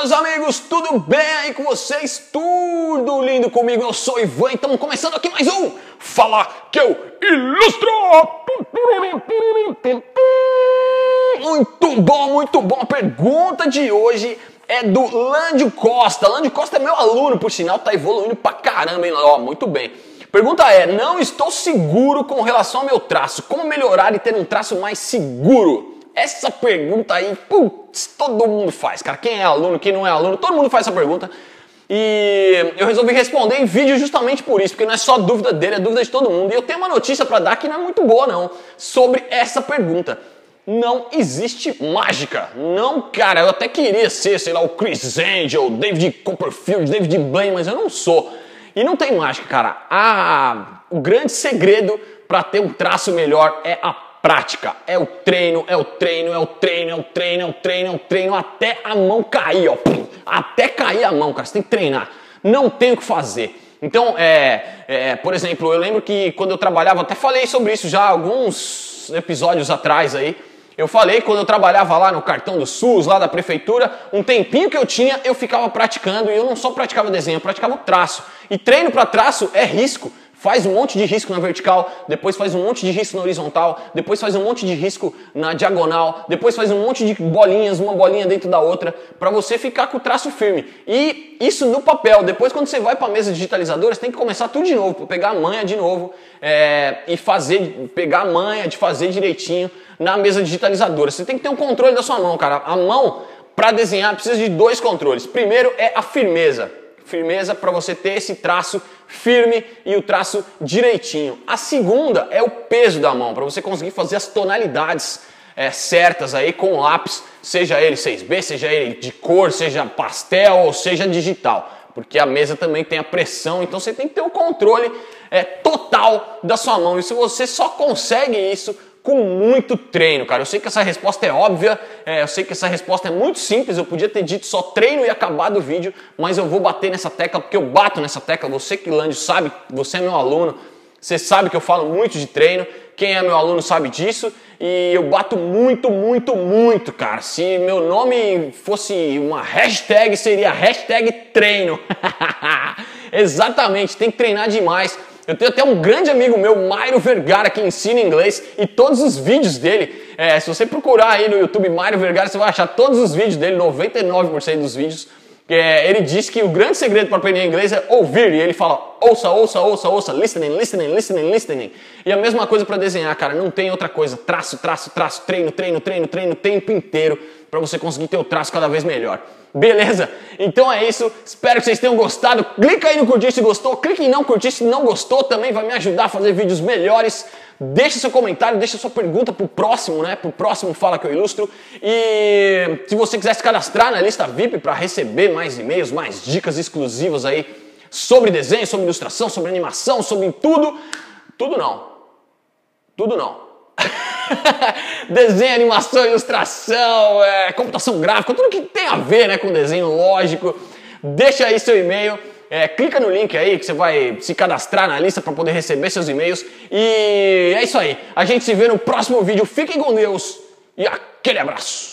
meus amigos, tudo bem aí com vocês? Tudo lindo comigo? Eu sou Ivan, estamos começando aqui mais um Fala que eu ilustro! Muito bom, muito bom. A pergunta de hoje é do Lândio Costa. Lândio Costa é meu aluno, por sinal, tá evoluindo pra caramba, hein? Ó, muito bem. Pergunta é: não estou seguro com relação ao meu traço. Como melhorar e ter um traço mais seguro? Essa pergunta aí, putz, todo mundo faz, cara. Quem é aluno, quem não é aluno, todo mundo faz essa pergunta. E eu resolvi responder em vídeo justamente por isso, porque não é só dúvida dele, é dúvida de todo mundo. E eu tenho uma notícia para dar que não é muito boa, não, sobre essa pergunta. Não existe mágica. Não, cara, eu até queria ser, sei lá, o Chris Angel, David Copperfield, David Blaine, mas eu não sou. E não tem mágica, cara. Ah, o grande segredo para ter um traço melhor é a prática. É o treino, é o treino, é o treino, é o treino, é o treino, é o treino, até a mão cair, ó. Até cair a mão, cara. Você tem que treinar. Não tem o que fazer. Então, é, é, por exemplo, eu lembro que quando eu trabalhava, até falei sobre isso já alguns episódios atrás aí. Eu falei quando eu trabalhava lá no cartão do SUS, lá da prefeitura, um tempinho que eu tinha, eu ficava praticando e eu não só praticava desenho, eu praticava o traço. E treino para traço é risco faz um monte de risco na vertical, depois faz um monte de risco na horizontal, depois faz um monte de risco na diagonal, depois faz um monte de bolinhas, uma bolinha dentro da outra, para você ficar com o traço firme. E isso no papel. Depois, quando você vai para a mesa digitalizadora, você tem que começar tudo de novo, pegar a manha de novo é, e fazer, pegar a manha de fazer direitinho na mesa digitalizadora. Você tem que ter um controle da sua mão, cara. A mão para desenhar precisa de dois controles. Primeiro é a firmeza firmeza para você ter esse traço firme e o traço direitinho. A segunda é o peso da mão, para você conseguir fazer as tonalidades é, certas aí com lápis, seja ele 6B, seja ele de cor, seja pastel ou seja digital. Porque a mesa também tem a pressão, então você tem que ter o controle é, total da sua mão. E se você só consegue isso com muito treino, cara. Eu sei que essa resposta é óbvia, é, eu sei que essa resposta é muito simples. Eu podia ter dito só treino e acabado o vídeo, mas eu vou bater nessa tecla porque eu bato nessa tecla. Você que Lândio sabe, você é meu aluno, você sabe que eu falo muito de treino. Quem é meu aluno sabe disso e eu bato muito, muito, muito, cara. Se meu nome fosse uma hashtag, seria hashtag treino. Exatamente, tem que treinar demais. Eu tenho até um grande amigo meu, Mairo Vergara, que ensina inglês e todos os vídeos dele, é, se você procurar aí no YouTube Mairo Vergara, você vai achar todos os vídeos dele, 99% dos vídeos. É, ele diz que o grande segredo para aprender inglês é ouvir, e ele fala ouça, ouça, ouça, ouça, listening, listening, listening, listening. E a mesma coisa para desenhar, cara, não tem outra coisa. Traço, traço, traço, treino, treino, treino, treino, tempo inteiro para você conseguir ter o traço cada vez melhor. Beleza? Então é isso. Espero que vocês tenham gostado. Clica aí no curtir se gostou. Clique em não curtir se não gostou. Também vai me ajudar a fazer vídeos melhores. Deixa seu comentário, deixa sua pergunta pro próximo, né? Pro próximo Fala que eu ilustro. E se você quiser se cadastrar na lista VIP para receber mais e-mails, mais dicas exclusivas aí sobre desenho, sobre ilustração, sobre animação, sobre tudo. Tudo não. Tudo não. desenho, animação, ilustração, é, computação gráfica, tudo que tem a ver né, com desenho lógico. Deixa aí seu e-mail, é, clica no link aí que você vai se cadastrar na lista para poder receber seus e-mails. E é isso aí. A gente se vê no próximo vídeo. Fiquem com Deus e aquele abraço.